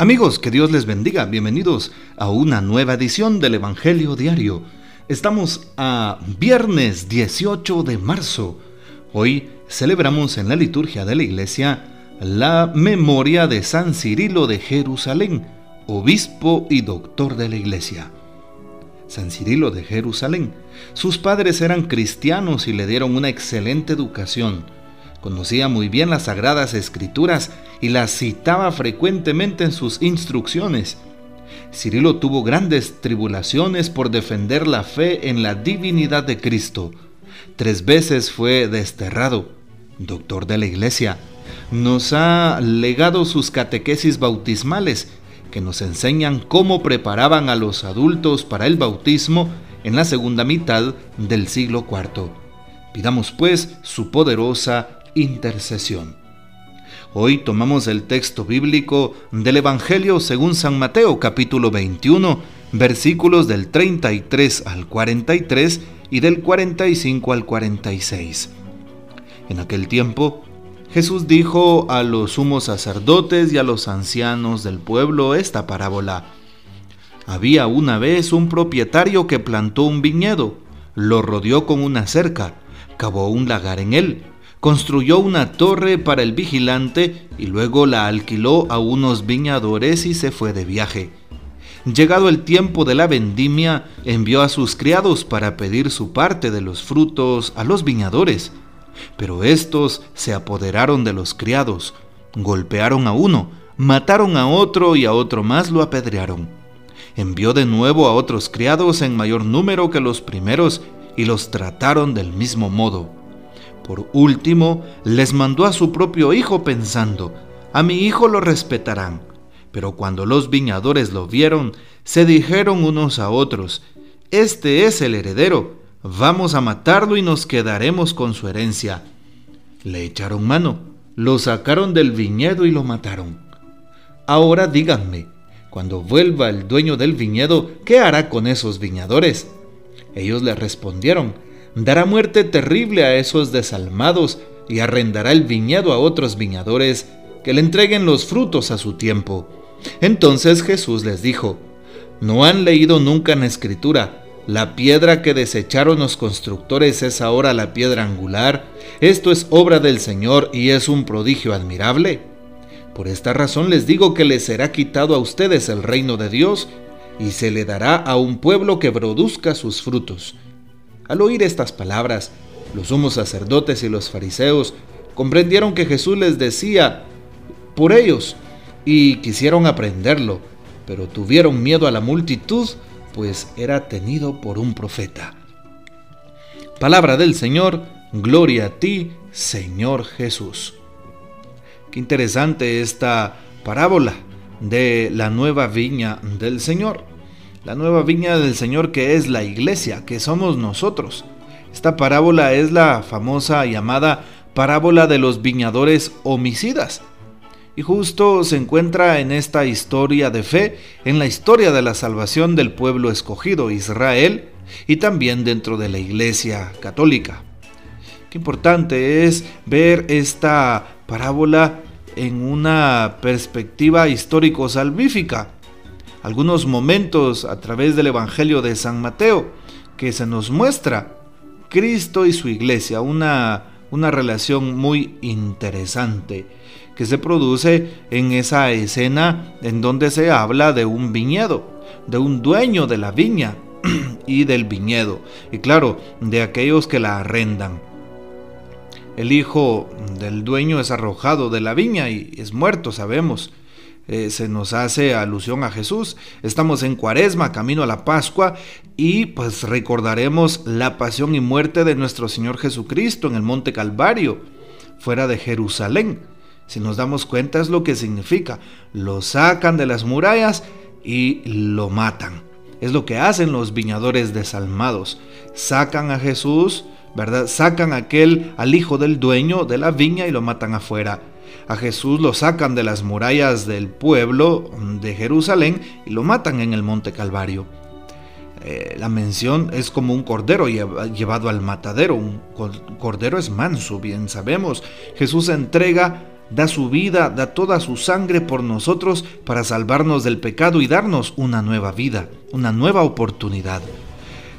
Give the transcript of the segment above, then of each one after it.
Amigos, que Dios les bendiga. Bienvenidos a una nueva edición del Evangelio Diario. Estamos a viernes 18 de marzo. Hoy celebramos en la liturgia de la iglesia la memoria de San Cirilo de Jerusalén, obispo y doctor de la iglesia. San Cirilo de Jerusalén. Sus padres eran cristianos y le dieron una excelente educación Conocía muy bien las sagradas escrituras y las citaba frecuentemente en sus instrucciones. Cirilo tuvo grandes tribulaciones por defender la fe en la divinidad de Cristo. Tres veces fue desterrado, doctor de la iglesia. Nos ha legado sus catequesis bautismales, que nos enseñan cómo preparaban a los adultos para el bautismo en la segunda mitad del siglo IV. Pidamos pues su poderosa intercesión. Hoy tomamos el texto bíblico del Evangelio según San Mateo capítulo 21, versículos del 33 al 43 y del 45 al 46. En aquel tiempo, Jesús dijo a los sumos sacerdotes y a los ancianos del pueblo esta parábola. Había una vez un propietario que plantó un viñedo, lo rodeó con una cerca, cavó un lagar en él, construyó una torre para el vigilante y luego la alquiló a unos viñadores y se fue de viaje. Llegado el tiempo de la vendimia, envió a sus criados para pedir su parte de los frutos a los viñadores. Pero estos se apoderaron de los criados, golpearon a uno, mataron a otro y a otro más lo apedrearon. Envió de nuevo a otros criados en mayor número que los primeros y los trataron del mismo modo. Por último, les mandó a su propio hijo pensando, a mi hijo lo respetarán. Pero cuando los viñadores lo vieron, se dijeron unos a otros, Este es el heredero, vamos a matarlo y nos quedaremos con su herencia. Le echaron mano, lo sacaron del viñedo y lo mataron. Ahora díganme, cuando vuelva el dueño del viñedo, ¿qué hará con esos viñadores? Ellos le respondieron, dará muerte terrible a esos desalmados y arrendará el viñedo a otros viñadores que le entreguen los frutos a su tiempo. Entonces Jesús les dijo, ¿no han leído nunca en escritura? La piedra que desecharon los constructores es ahora la piedra angular. Esto es obra del Señor y es un prodigio admirable. Por esta razón les digo que les será quitado a ustedes el reino de Dios y se le dará a un pueblo que produzca sus frutos. Al oír estas palabras, los sumos sacerdotes y los fariseos comprendieron que Jesús les decía por ellos y quisieron aprenderlo, pero tuvieron miedo a la multitud, pues era tenido por un profeta. Palabra del Señor, gloria a ti, Señor Jesús. Qué interesante esta parábola de la nueva viña del Señor la nueva viña del Señor que es la iglesia, que somos nosotros. Esta parábola es la famosa llamada parábola de los viñadores homicidas. Y justo se encuentra en esta historia de fe, en la historia de la salvación del pueblo escogido, Israel, y también dentro de la iglesia católica. Qué importante es ver esta parábola en una perspectiva histórico-salvífica algunos momentos a través del Evangelio de San Mateo, que se nos muestra Cristo y su iglesia, una, una relación muy interesante que se produce en esa escena en donde se habla de un viñedo, de un dueño de la viña y del viñedo, y claro, de aquellos que la arrendan. El hijo del dueño es arrojado de la viña y es muerto, sabemos. Eh, se nos hace alusión a Jesús. Estamos en Cuaresma, camino a la Pascua, y pues recordaremos la pasión y muerte de nuestro Señor Jesucristo en el Monte Calvario, fuera de Jerusalén. Si nos damos cuenta es lo que significa. Lo sacan de las murallas y lo matan. Es lo que hacen los viñadores desalmados. Sacan a Jesús, ¿verdad? Sacan aquel al hijo del dueño de la viña y lo matan afuera. A Jesús lo sacan de las murallas del pueblo de Jerusalén y lo matan en el monte Calvario. Eh, la mención es como un cordero llevado al matadero. Un cordero es manso, bien sabemos. Jesús entrega da su vida, da toda su sangre por nosotros para salvarnos del pecado y darnos una nueva vida, una nueva oportunidad.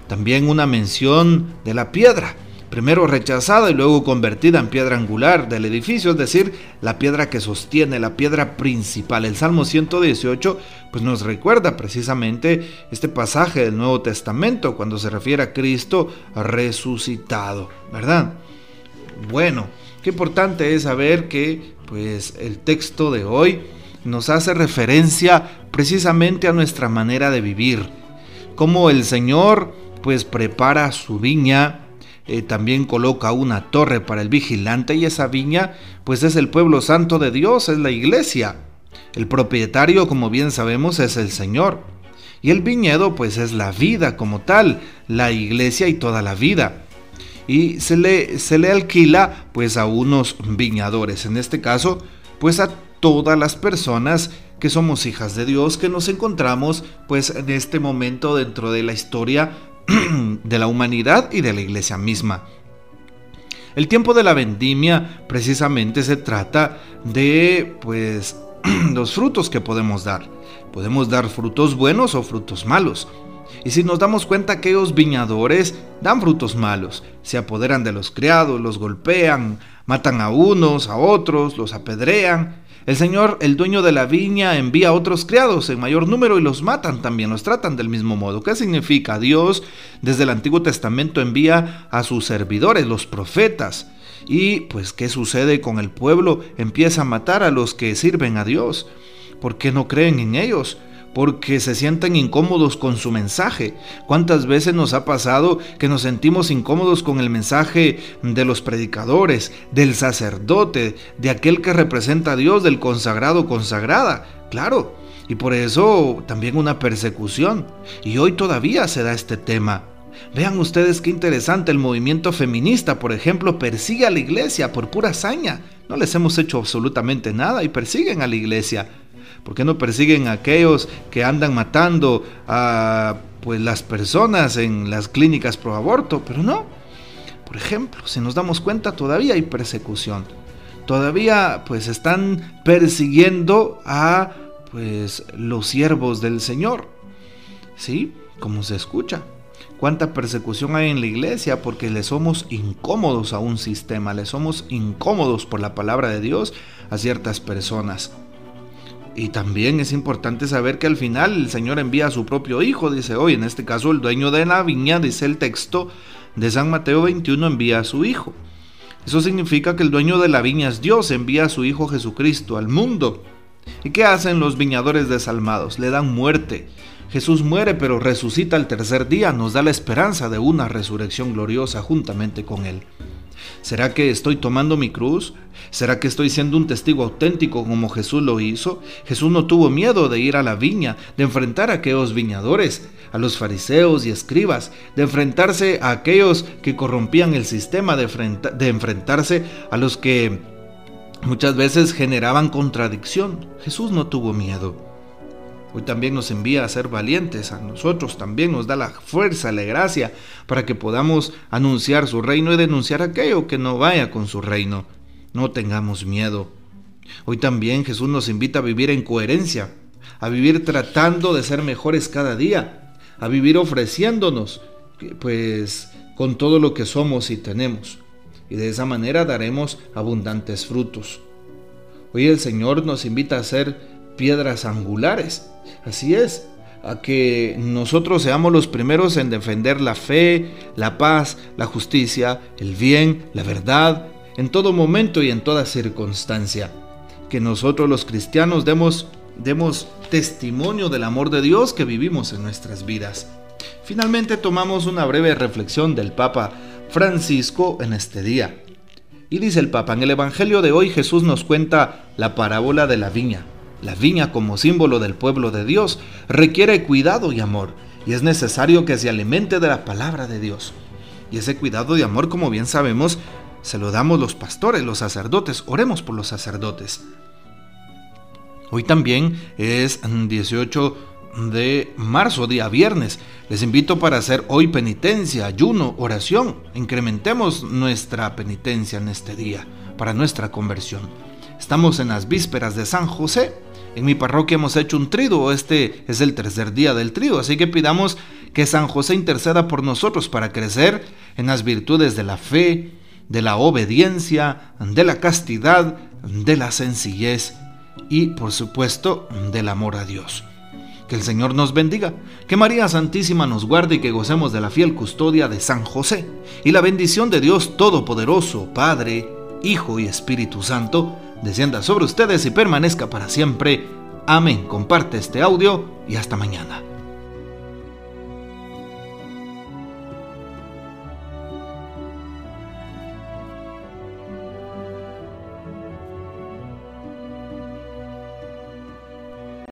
También una mención de la piedra, primero rechazada y luego convertida en piedra angular del edificio, es decir, la piedra que sostiene, la piedra principal. El Salmo 118 pues nos recuerda precisamente este pasaje del Nuevo Testamento cuando se refiere a Cristo resucitado, ¿verdad? Bueno, qué importante es saber que pues el texto de hoy nos hace referencia precisamente a nuestra manera de vivir, cómo el Señor pues prepara su viña, eh, también coloca una torre para el vigilante y esa viña pues es el pueblo santo de Dios, es la iglesia. El propietario, como bien sabemos, es el Señor. Y el viñedo pues es la vida como tal, la iglesia y toda la vida. Y se le, se le alquila pues a unos viñadores, en este caso pues a todas las personas que somos hijas de Dios, que nos encontramos pues en este momento dentro de la historia de la humanidad y de la iglesia misma. El tiempo de la vendimia precisamente se trata de pues los frutos que podemos dar. Podemos dar frutos buenos o frutos malos. Y si nos damos cuenta aquellos viñadores dan frutos malos, se apoderan de los criados, los golpean, matan a unos, a otros, los apedrean, el Señor, el dueño de la viña, envía a otros criados en mayor número y los matan también, los tratan del mismo modo. ¿Qué significa? Dios desde el Antiguo Testamento envía a sus servidores, los profetas. Y pues, ¿qué sucede con el pueblo? Empieza a matar a los que sirven a Dios. ¿Por qué no creen en ellos? Porque se sienten incómodos con su mensaje. ¿Cuántas veces nos ha pasado que nos sentimos incómodos con el mensaje de los predicadores, del sacerdote, de aquel que representa a Dios, del consagrado consagrada? Claro, y por eso también una persecución. Y hoy todavía se da este tema. Vean ustedes qué interesante el movimiento feminista, por ejemplo, persigue a la iglesia por pura hazaña. No les hemos hecho absolutamente nada y persiguen a la iglesia. ¿Por qué no persiguen a aquellos que andan matando a pues, las personas en las clínicas pro aborto? Pero no. Por ejemplo, si nos damos cuenta, todavía hay persecución. Todavía pues están persiguiendo a pues los siervos del Señor. ¿Sí? Como se escucha. Cuánta persecución hay en la iglesia porque le somos incómodos a un sistema, le somos incómodos por la palabra de Dios a ciertas personas. Y también es importante saber que al final el Señor envía a su propio Hijo, dice hoy, en este caso el dueño de la viña, dice el texto de San Mateo 21, envía a su Hijo. Eso significa que el dueño de la viña es Dios, envía a su Hijo Jesucristo al mundo. ¿Y qué hacen los viñadores desalmados? Le dan muerte. Jesús muere pero resucita al tercer día, nos da la esperanza de una resurrección gloriosa juntamente con Él. ¿Será que estoy tomando mi cruz? ¿Será que estoy siendo un testigo auténtico como Jesús lo hizo? Jesús no tuvo miedo de ir a la viña, de enfrentar a aquellos viñadores, a los fariseos y escribas, de enfrentarse a aquellos que corrompían el sistema, de, enfrentarse a los que muchas veces generaban contradicción. Jesús no tuvo miedo. Hoy también nos envía a ser valientes, a nosotros también nos da la fuerza, la gracia, para que podamos anunciar su reino y denunciar aquello que no vaya con su reino. No tengamos miedo. Hoy también Jesús nos invita a vivir en coherencia, a vivir tratando de ser mejores cada día, a vivir ofreciéndonos, pues, con todo lo que somos y tenemos. Y de esa manera daremos abundantes frutos. Hoy el Señor nos invita a ser piedras angulares, Así es, a que nosotros seamos los primeros en defender la fe, la paz, la justicia, el bien, la verdad, en todo momento y en toda circunstancia. Que nosotros los cristianos demos, demos testimonio del amor de Dios que vivimos en nuestras vidas. Finalmente tomamos una breve reflexión del Papa Francisco en este día. Y dice el Papa, en el Evangelio de hoy Jesús nos cuenta la parábola de la viña. La viña como símbolo del pueblo de Dios requiere cuidado y amor, y es necesario que se alimente de la palabra de Dios. Y ese cuidado y amor, como bien sabemos, se lo damos los pastores, los sacerdotes. Oremos por los sacerdotes. Hoy también es 18 de marzo, día viernes. Les invito para hacer hoy penitencia, ayuno, oración. Incrementemos nuestra penitencia en este día para nuestra conversión. estamos en las vísperas de San José. En mi parroquia hemos hecho un trido, este es el tercer día del trido, así que pidamos que San José interceda por nosotros para crecer en las virtudes de la fe, de la obediencia, de la castidad, de la sencillez y por supuesto del amor a Dios. Que el Señor nos bendiga, que María Santísima nos guarde y que gocemos de la fiel custodia de San José. Y la bendición de Dios Todopoderoso, Padre, Hijo y Espíritu Santo, descienda sobre ustedes y permanezca para siempre. Amén. Comparte este audio y hasta mañana.